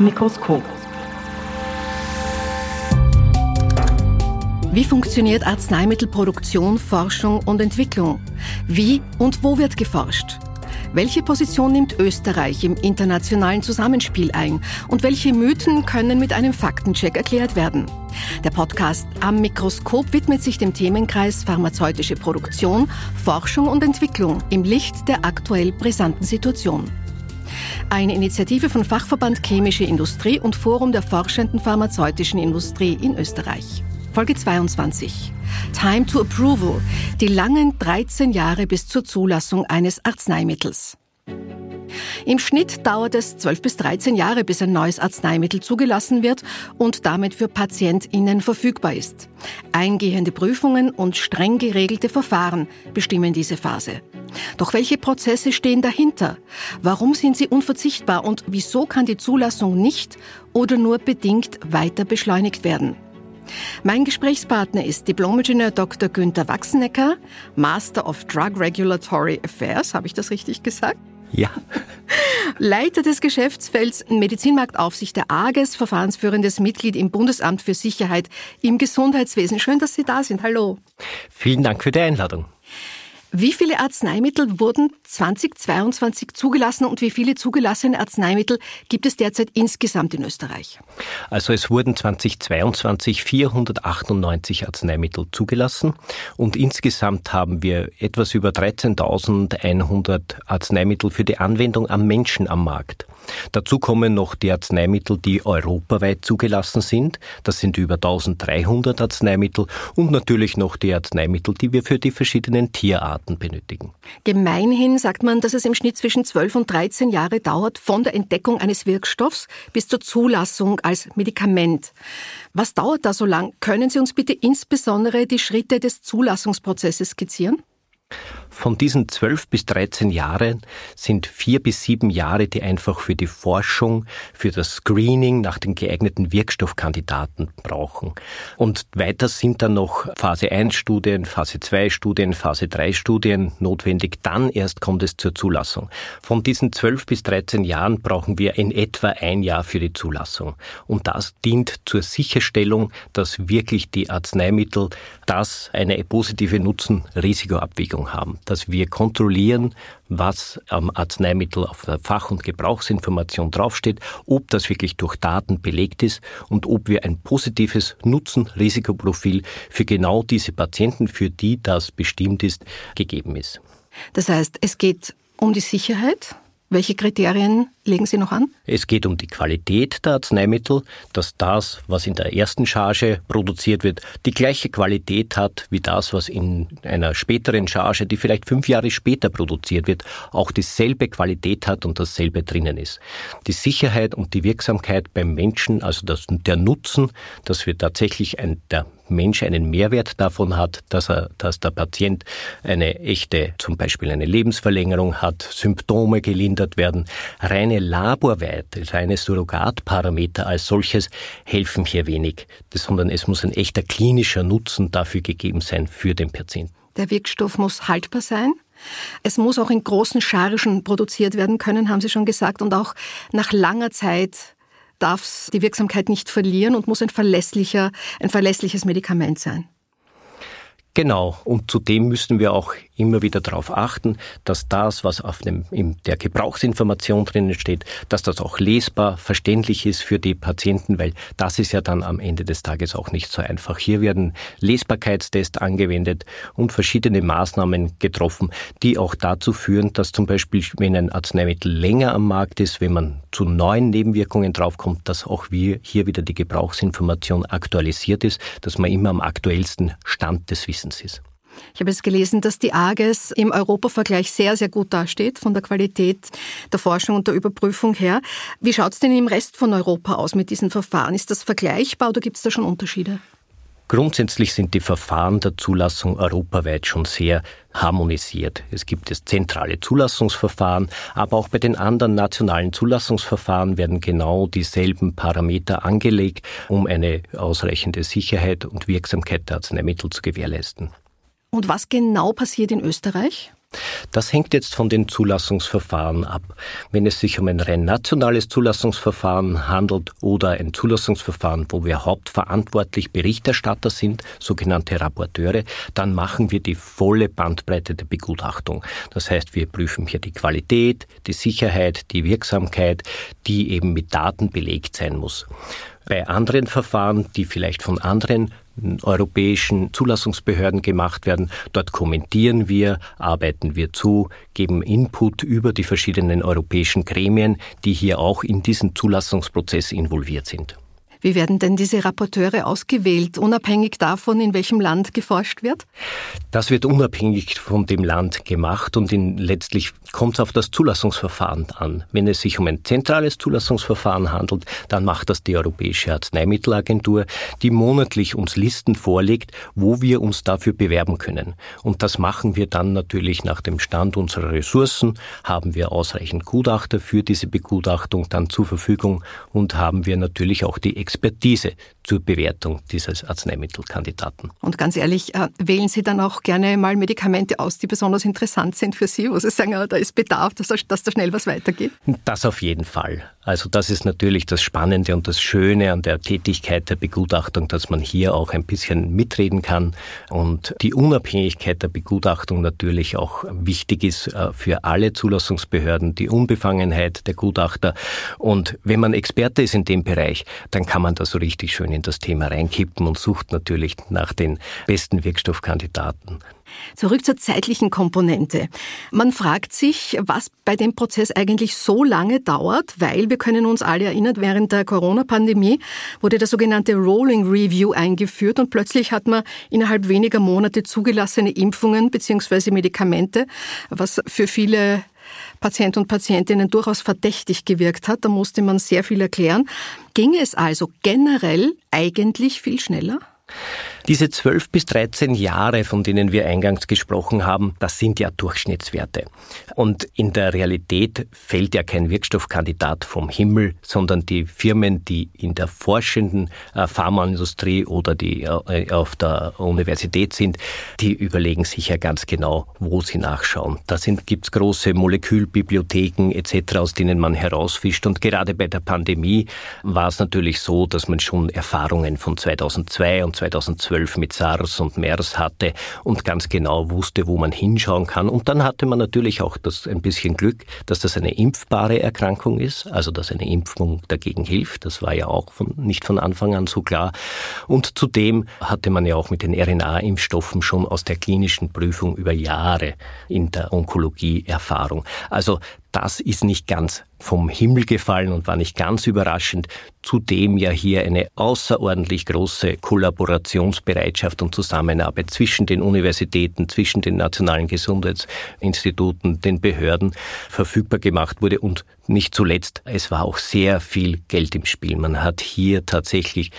Mikroskop. Wie funktioniert Arzneimittelproduktion, Forschung und Entwicklung? Wie und wo wird geforscht? Welche Position nimmt Österreich im internationalen Zusammenspiel ein und welche Mythen können mit einem Faktencheck erklärt werden? Der Podcast Am Mikroskop widmet sich dem Themenkreis pharmazeutische Produktion, Forschung und Entwicklung im Licht der aktuell brisanten Situation. Eine Initiative von Fachverband Chemische Industrie und Forum der forschenden pharmazeutischen Industrie in Österreich. Folge 22. Time to Approval. Die langen 13 Jahre bis zur Zulassung eines Arzneimittels. Im Schnitt dauert es 12 bis 13 Jahre, bis ein neues Arzneimittel zugelassen wird und damit für PatientInnen verfügbar ist. Eingehende Prüfungen und streng geregelte Verfahren bestimmen diese Phase. Doch welche Prozesse stehen dahinter? Warum sind sie unverzichtbar und wieso kann die Zulassung nicht oder nur bedingt weiter beschleunigt werden? Mein Gesprächspartner ist Diplomingenieur Dr. Günther Wachsenecker, Master of Drug Regulatory Affairs, habe ich das richtig gesagt? Ja. Leiter des Geschäftsfelds Medizinmarktaufsicht der AGES, verfahrensführendes Mitglied im Bundesamt für Sicherheit im Gesundheitswesen. Schön, dass Sie da sind. Hallo. Vielen Dank für die Einladung. Wie viele Arzneimittel wurden 2022 zugelassen und wie viele zugelassene Arzneimittel gibt es derzeit insgesamt in Österreich? Also es wurden 2022 498 Arzneimittel zugelassen und insgesamt haben wir etwas über 13.100 Arzneimittel für die Anwendung am Menschen am Markt. Dazu kommen noch die Arzneimittel, die europaweit zugelassen sind. Das sind über 1300 Arzneimittel und natürlich noch die Arzneimittel, die wir für die verschiedenen Tierarten benötigen. Gemeinhin sagt man, dass es im Schnitt zwischen 12 und 13 Jahre dauert von der Entdeckung eines Wirkstoffs bis zur Zulassung als Medikament. Was dauert da so lang? Können Sie uns bitte insbesondere die Schritte des Zulassungsprozesses skizzieren? Von diesen zwölf bis dreizehn Jahren sind vier bis sieben Jahre, die einfach für die Forschung, für das Screening nach den geeigneten Wirkstoffkandidaten brauchen. Und weiter sind dann noch Phase 1 Studien, Phase 2 Studien, Phase 3 Studien notwendig. Dann erst kommt es zur Zulassung. Von diesen zwölf bis dreizehn Jahren brauchen wir in etwa ein Jahr für die Zulassung. Und das dient zur Sicherstellung, dass wirklich die Arzneimittel das eine positive Nutzen-Risikoabwägung haben dass wir kontrollieren, was am Arzneimittel auf der Fach- und Gebrauchsinformation draufsteht, ob das wirklich durch Daten belegt ist und ob wir ein positives Nutzen-Risikoprofil für genau diese Patienten, für die das bestimmt ist, gegeben ist. Das heißt, es geht um die Sicherheit, welche Kriterien legen Sie noch an? Es geht um die Qualität der Arzneimittel, dass das, was in der ersten Charge produziert wird, die gleiche Qualität hat wie das, was in einer späteren Charge, die vielleicht fünf Jahre später produziert wird, auch dieselbe Qualität hat und dasselbe drinnen ist. Die Sicherheit und die Wirksamkeit beim Menschen, also das, der Nutzen, dass wir tatsächlich ein, der Mensch einen Mehrwert davon hat, dass er, dass der Patient eine echte, zum Beispiel eine Lebensverlängerung hat, Symptome gelindert werden. Reine Laborwerte, reine Surrogatparameter als solches helfen hier wenig, sondern es muss ein echter klinischer Nutzen dafür gegeben sein für den Patienten. Der Wirkstoff muss haltbar sein. Es muss auch in großen Chargen produziert werden können, haben Sie schon gesagt, und auch nach langer Zeit darf die Wirksamkeit nicht verlieren und muss ein verlässlicher, ein verlässliches Medikament sein. Genau, und zudem müssen wir auch immer wieder darauf achten, dass das, was auf dem, in der Gebrauchsinformation drinnen steht, dass das auch lesbar, verständlich ist für die Patienten, weil das ist ja dann am Ende des Tages auch nicht so einfach. Hier werden Lesbarkeitstests angewendet und verschiedene Maßnahmen getroffen, die auch dazu führen, dass zum Beispiel, wenn ein Arzneimittel länger am Markt ist, wenn man zu neuen Nebenwirkungen draufkommt, dass auch wir hier wieder die Gebrauchsinformation aktualisiert ist, dass man immer am aktuellsten Stand des Wissens Ist. Ich habe jetzt gelesen, dass die AGES im Europavergleich sehr, sehr gut dasteht von der Qualität der Forschung und der Überprüfung her. Wie schaut es denn im Rest von Europa aus mit diesen Verfahren? Ist das vergleichbar oder gibt es da schon Unterschiede? Grundsätzlich sind die Verfahren der Zulassung europaweit schon sehr harmonisiert. Es gibt das zentrale Zulassungsverfahren, aber auch bei den anderen nationalen Zulassungsverfahren werden genau dieselben Parameter angelegt, um eine ausreichende Sicherheit und Wirksamkeit der Arzneimittel zu gewährleisten. Und was genau passiert in Österreich? Das hängt jetzt von den Zulassungsverfahren ab. Wenn es sich um ein rein nationales Zulassungsverfahren handelt oder ein Zulassungsverfahren, wo wir hauptverantwortlich Berichterstatter sind, sogenannte Rapporteure, dann machen wir die volle Bandbreite der Begutachtung. Das heißt, wir prüfen hier die Qualität, die Sicherheit, die Wirksamkeit, die eben mit Daten belegt sein muss. Bei anderen Verfahren, die vielleicht von anderen europäischen Zulassungsbehörden gemacht werden. Dort kommentieren wir, arbeiten wir zu, geben Input über die verschiedenen europäischen Gremien, die hier auch in diesen Zulassungsprozess involviert sind. Wie werden denn diese Rapporteure ausgewählt, unabhängig davon, in welchem Land geforscht wird? Das wird unabhängig von dem Land gemacht und in, letztlich kommt es auf das Zulassungsverfahren an. Wenn es sich um ein zentrales Zulassungsverfahren handelt, dann macht das die Europäische Arzneimittelagentur, die monatlich uns Listen vorlegt, wo wir uns dafür bewerben können. Und das machen wir dann natürlich nach dem Stand unserer Ressourcen, haben wir ausreichend Gutachter für diese Begutachtung dann zur Verfügung und haben wir natürlich auch die Expertise zur Bewertung dieses Arzneimittelkandidaten. Und ganz ehrlich, äh, wählen Sie dann auch gerne mal Medikamente aus, die besonders interessant sind für Sie, wo Sie sagen, da ist Bedarf, dass da, dass da schnell was weitergeht? Das auf jeden Fall. Also das ist natürlich das Spannende und das Schöne an der Tätigkeit der Begutachtung, dass man hier auch ein bisschen mitreden kann und die Unabhängigkeit der Begutachtung natürlich auch wichtig ist äh, für alle Zulassungsbehörden, die Unbefangenheit der Gutachter. Und wenn man Experte ist in dem Bereich, dann kann man da so richtig schön in das Thema reinkippen und sucht natürlich nach den besten Wirkstoffkandidaten. Zurück zur zeitlichen Komponente. Man fragt sich, was bei dem Prozess eigentlich so lange dauert, weil wir können uns alle erinnern, während der Corona-Pandemie wurde der sogenannte Rolling Review eingeführt und plötzlich hat man innerhalb weniger Monate zugelassene Impfungen bzw. Medikamente, was für viele Patienten und Patientinnen durchaus verdächtig gewirkt hat. Da musste man sehr viel erklären. Ginge es also generell eigentlich viel schneller? Diese 12 bis 13 Jahre, von denen wir eingangs gesprochen haben, das sind ja Durchschnittswerte. Und in der Realität fällt ja kein Wirkstoffkandidat vom Himmel, sondern die Firmen, die in der forschenden äh, Pharmaindustrie oder die äh, auf der Universität sind, die überlegen sich ja ganz genau, wo sie nachschauen. Da gibt es große Molekülbibliotheken etc., aus denen man herausfischt. Und gerade bei der Pandemie war es natürlich so, dass man schon Erfahrungen von 2002 und 2012 2012 mit SARS und MERS hatte und ganz genau wusste, wo man hinschauen kann. Und dann hatte man natürlich auch das ein bisschen Glück, dass das eine impfbare Erkrankung ist, also dass eine Impfung dagegen hilft. Das war ja auch von, nicht von Anfang an so klar. Und zudem hatte man ja auch mit den RNA-Impfstoffen schon aus der klinischen Prüfung über Jahre in der Onkologie Erfahrung. Also das ist nicht ganz vom Himmel gefallen und war nicht ganz überraschend. Zudem ja hier eine außerordentlich große Kollaborationsbereitschaft und Zusammenarbeit zwischen den Universitäten, zwischen den nationalen Gesundheitsinstituten, den Behörden verfügbar gemacht wurde und nicht zuletzt, es war auch sehr viel Geld im Spiel. Man hat hier tatsächlich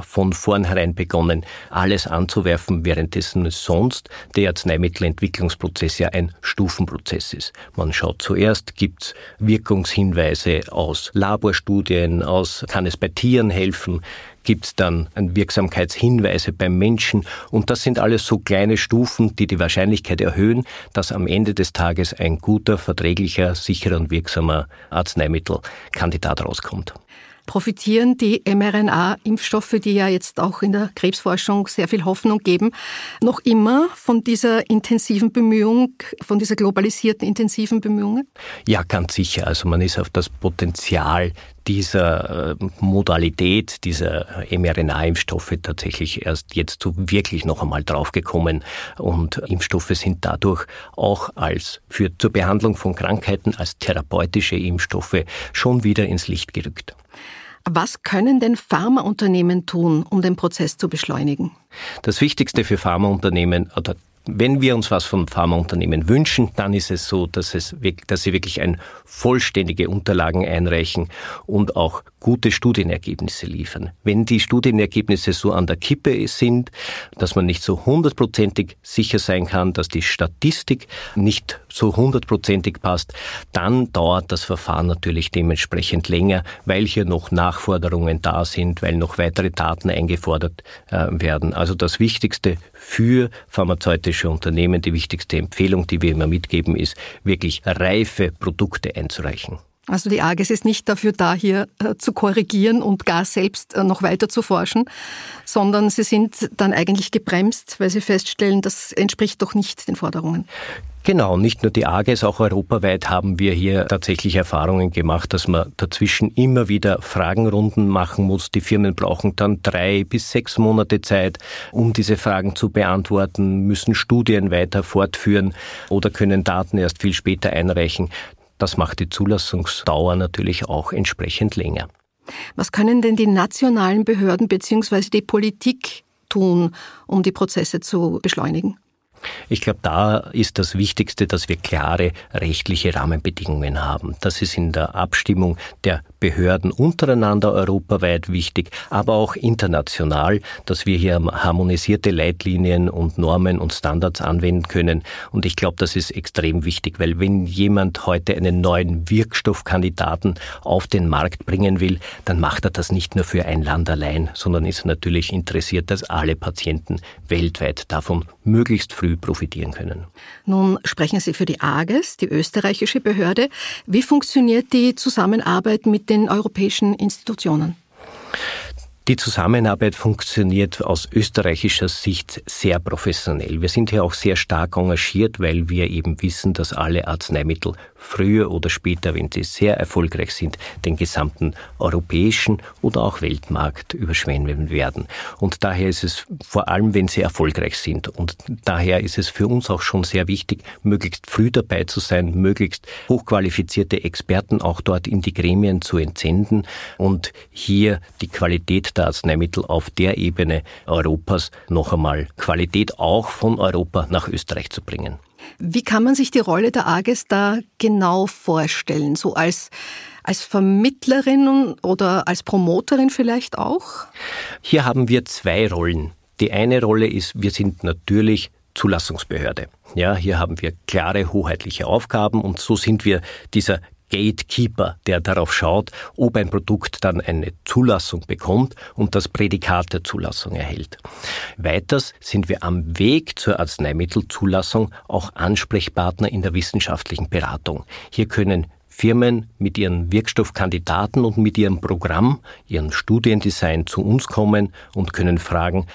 von vornherein begonnen, alles anzuwerfen, währenddessen sonst der Arzneimittelentwicklungsprozess ja ein Stufenprozess ist. Man schaut zuerst, gibt es Wirkungshinweise aus Laborstudien, aus kann es bei Tieren helfen, gibt es dann Wirksamkeitshinweise beim Menschen. Und das sind alles so kleine Stufen, die die Wahrscheinlichkeit erhöhen, dass am Ende des Tages ein guter, verträglicher, sicherer und wirksamer Arzneimittelkandidat rauskommt. Profitieren die mRNA-Impfstoffe, die ja jetzt auch in der Krebsforschung sehr viel Hoffnung geben, noch immer von dieser intensiven Bemühung, von dieser globalisierten intensiven Bemühungen? Ja, ganz sicher. Also man ist auf das Potenzial dieser äh, Modalität dieser mRNA-Impfstoffe tatsächlich erst jetzt so wirklich noch einmal draufgekommen. Und Impfstoffe sind dadurch auch als für zur Behandlung von Krankheiten als therapeutische Impfstoffe schon wieder ins Licht gerückt. Was können denn Pharmaunternehmen tun, um den Prozess zu beschleunigen? Das Wichtigste für Pharmaunternehmen oder wenn wir uns was von Pharmaunternehmen wünschen, dann ist es so, dass, es, dass sie wirklich ein vollständige Unterlagen einreichen und auch gute Studienergebnisse liefern. Wenn die Studienergebnisse so an der Kippe sind, dass man nicht so hundertprozentig sicher sein kann, dass die Statistik nicht so hundertprozentig passt, dann dauert das Verfahren natürlich dementsprechend länger, weil hier noch Nachforderungen da sind, weil noch weitere Daten eingefordert äh, werden. Also das Wichtigste für pharmazeutische Unternehmen, die wichtigste Empfehlung, die wir immer mitgeben, ist wirklich reife Produkte einzureichen. Also die AGES ist nicht dafür da, hier äh, zu korrigieren und gar selbst äh, noch weiter zu forschen, sondern sie sind dann eigentlich gebremst, weil sie feststellen, das entspricht doch nicht den Forderungen. Genau, nicht nur die AGES, auch europaweit haben wir hier tatsächlich Erfahrungen gemacht, dass man dazwischen immer wieder Fragenrunden machen muss. Die Firmen brauchen dann drei bis sechs Monate Zeit, um diese Fragen zu beantworten, müssen Studien weiter fortführen oder können Daten erst viel später einreichen. Das macht die Zulassungsdauer natürlich auch entsprechend länger. Was können denn die nationalen Behörden bzw. die Politik tun, um die Prozesse zu beschleunigen? Ich glaube, da ist das Wichtigste, dass wir klare rechtliche Rahmenbedingungen haben. Das ist in der Abstimmung der Behörden untereinander europaweit wichtig, aber auch international, dass wir hier harmonisierte Leitlinien und Normen und Standards anwenden können. Und ich glaube, das ist extrem wichtig, weil wenn jemand heute einen neuen Wirkstoffkandidaten auf den Markt bringen will, dann macht er das nicht nur für ein Land allein, sondern ist natürlich interessiert, dass alle Patienten weltweit davon möglichst früh profitieren können. Nun sprechen Sie für die AGES, die österreichische Behörde. Wie funktioniert die Zusammenarbeit mit den europäischen Institutionen? Die Zusammenarbeit funktioniert aus österreichischer Sicht sehr professionell. Wir sind hier auch sehr stark engagiert, weil wir eben wissen, dass alle Arzneimittel früher oder später, wenn sie sehr erfolgreich sind, den gesamten europäischen oder auch Weltmarkt überschwemmen werden. Und daher ist es vor allem, wenn sie erfolgreich sind. Und daher ist es für uns auch schon sehr wichtig, möglichst früh dabei zu sein, möglichst hochqualifizierte Experten auch dort in die Gremien zu entsenden und hier die Qualität der Arzneimittel auf der Ebene Europas noch einmal Qualität auch von Europa nach Österreich zu bringen. Wie kann man sich die Rolle der AGES da genau vorstellen? So als, als Vermittlerin oder als Promoterin vielleicht auch? Hier haben wir zwei Rollen. Die eine Rolle ist, wir sind natürlich Zulassungsbehörde. Ja, hier haben wir klare hoheitliche Aufgaben und so sind wir dieser Gatekeeper, der darauf schaut, ob ein Produkt dann eine Zulassung bekommt und das Prädikat der Zulassung erhält. Weiters sind wir am Weg zur Arzneimittelzulassung auch Ansprechpartner in der wissenschaftlichen Beratung. Hier können Firmen mit ihren Wirkstoffkandidaten und mit ihrem Programm, ihrem Studiendesign zu uns kommen und können fragen,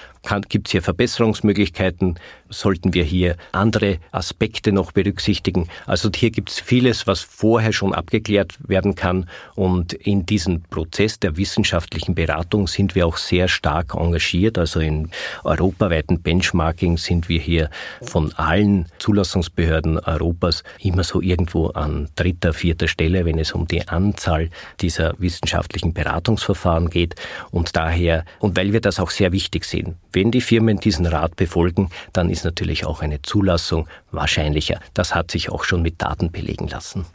Gibt es hier Verbesserungsmöglichkeiten? Sollten wir hier andere Aspekte noch berücksichtigen? Also hier gibt es vieles, was vorher schon abgeklärt werden kann. Und in diesem Prozess der wissenschaftlichen Beratung sind wir auch sehr stark engagiert. Also in europaweiten Benchmarking sind wir hier von allen Zulassungsbehörden Europas immer so irgendwo an dritter, vierter Stelle, wenn es um die Anzahl dieser wissenschaftlichen Beratungsverfahren geht. Und daher, und weil wir das auch sehr wichtig sehen, wenn die Firmen diesen Rat befolgen, dann ist natürlich auch eine Zulassung wahrscheinlicher. Das hat sich auch schon mit Daten belegen lassen.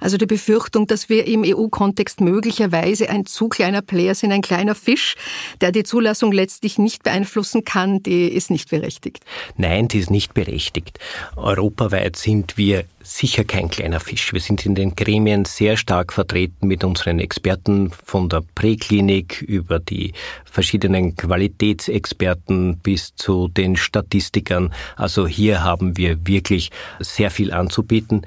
Also die Befürchtung, dass wir im EU-Kontext möglicherweise ein zu kleiner Player sind, ein kleiner Fisch, der die Zulassung letztlich nicht beeinflussen kann, die ist nicht berechtigt. Nein, die ist nicht berechtigt. Europaweit sind wir sicher kein kleiner Fisch. Wir sind in den Gremien sehr stark vertreten mit unseren Experten von der Präklinik über die verschiedenen Qualitätsexperten bis zu den Statistikern. Also hier haben wir wirklich sehr viel anzubieten.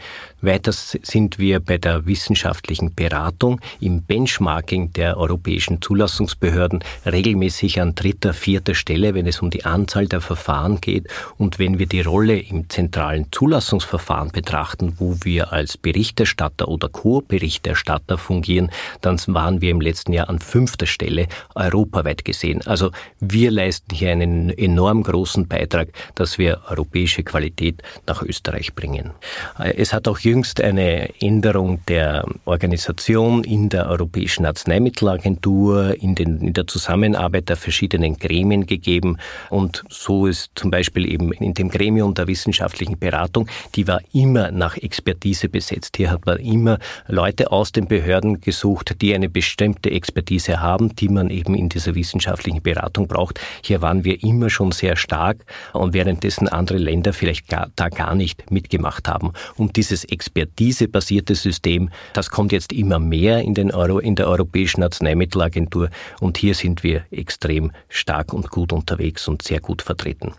Weiter sind wir bei der wissenschaftlichen Beratung im Benchmarking der europäischen Zulassungsbehörden regelmäßig an dritter, vierter Stelle, wenn es um die Anzahl der Verfahren geht und wenn wir die Rolle im zentralen Zulassungsverfahren betrachten wo wir als Berichterstatter oder Co-Berichterstatter fungieren, dann waren wir im letzten Jahr an fünfter Stelle europaweit gesehen. Also wir leisten hier einen enorm großen Beitrag, dass wir europäische Qualität nach Österreich bringen. Es hat auch jüngst jüngst eine Änderung der Organisation in der Europäischen Arzneimittelagentur, in, den, in der Zusammenarbeit der verschiedenen Gremien gegeben. Und so ist zum Beispiel eben in dem Gremium der wissenschaftlichen Beratung, die war immer nach Expertise besetzt. Hier hat man immer Leute aus den Behörden gesucht, die eine bestimmte Expertise haben, die man eben in dieser wissenschaftlichen Beratung braucht. Hier waren wir immer schon sehr stark und währenddessen andere Länder vielleicht gar, da gar nicht mitgemacht haben. Und dieses expertisebasierte System, das kommt jetzt immer mehr in, den Euro, in der Europäischen Arzneimittelagentur und hier sind wir extrem stark und gut unterwegs und sehr gut vertreten.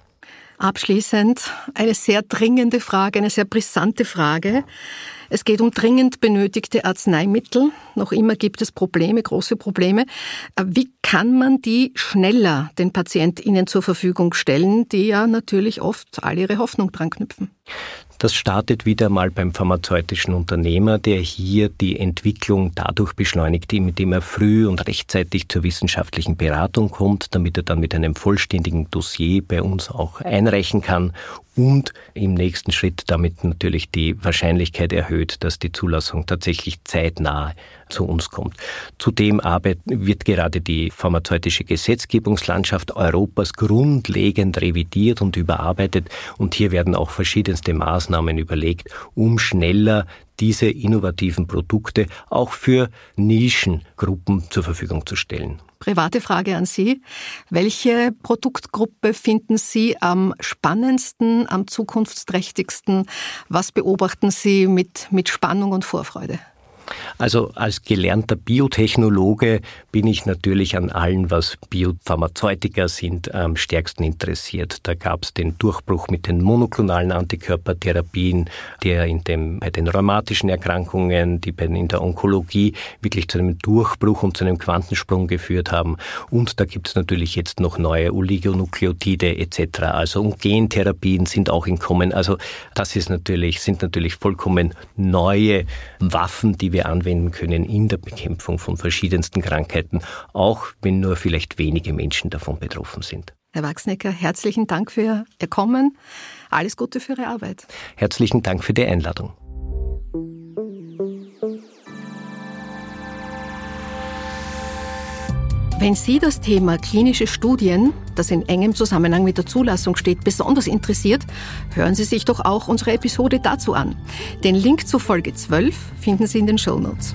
Abschließend eine sehr dringende Frage, eine sehr brisante Frage. Es geht um dringend benötigte Arzneimittel. Noch immer gibt es Probleme, große Probleme. Wie kann man die schneller den PatientInnen zur Verfügung stellen, die ja natürlich oft all ihre Hoffnung dran knüpfen? Das startet wieder mal beim pharmazeutischen Unternehmer, der hier die Entwicklung dadurch beschleunigt, indem er früh und rechtzeitig zur wissenschaftlichen Beratung kommt, damit er dann mit einem vollständigen Dossier bei uns auch einreichen kann und im nächsten Schritt damit natürlich die Wahrscheinlichkeit erhöht, dass die Zulassung tatsächlich zeitnah zu uns kommt. Zudem wird gerade die pharmazeutische Gesetzgebungslandschaft Europas grundlegend revidiert und überarbeitet und hier werden auch verschiedenste Maßnahmen überlegt, um schneller diese innovativen Produkte auch für Nischengruppen zur Verfügung zu stellen. Private Frage an Sie. Welche Produktgruppe finden Sie am spannendsten, am zukunftsträchtigsten? Was beobachten Sie mit, mit Spannung und Vorfreude? Also als gelernter Biotechnologe bin ich natürlich an allen, was Biopharmazeutika sind, am stärksten interessiert. Da gab es den Durchbruch mit den monoklonalen Antikörpertherapien, der in dem, bei den rheumatischen Erkrankungen, die in der Onkologie wirklich zu einem Durchbruch und zu einem Quantensprung geführt haben. Und da gibt es natürlich jetzt noch neue Oligonukleotide etc. Also und Gentherapien sind auch in Kommen. Also das ist natürlich, sind natürlich vollkommen neue Waffen, die wir wir anwenden können in der Bekämpfung von verschiedensten Krankheiten, auch wenn nur vielleicht wenige Menschen davon betroffen sind. Herr Wachsnecker, herzlichen Dank für Ihr Kommen. Alles Gute für Ihre Arbeit. Herzlichen Dank für die Einladung. Wenn Sie das Thema klinische Studien, das in engem Zusammenhang mit der Zulassung steht, besonders interessiert, hören Sie sich doch auch unsere Episode dazu an. Den Link zu Folge 12 finden Sie in den Show Notes.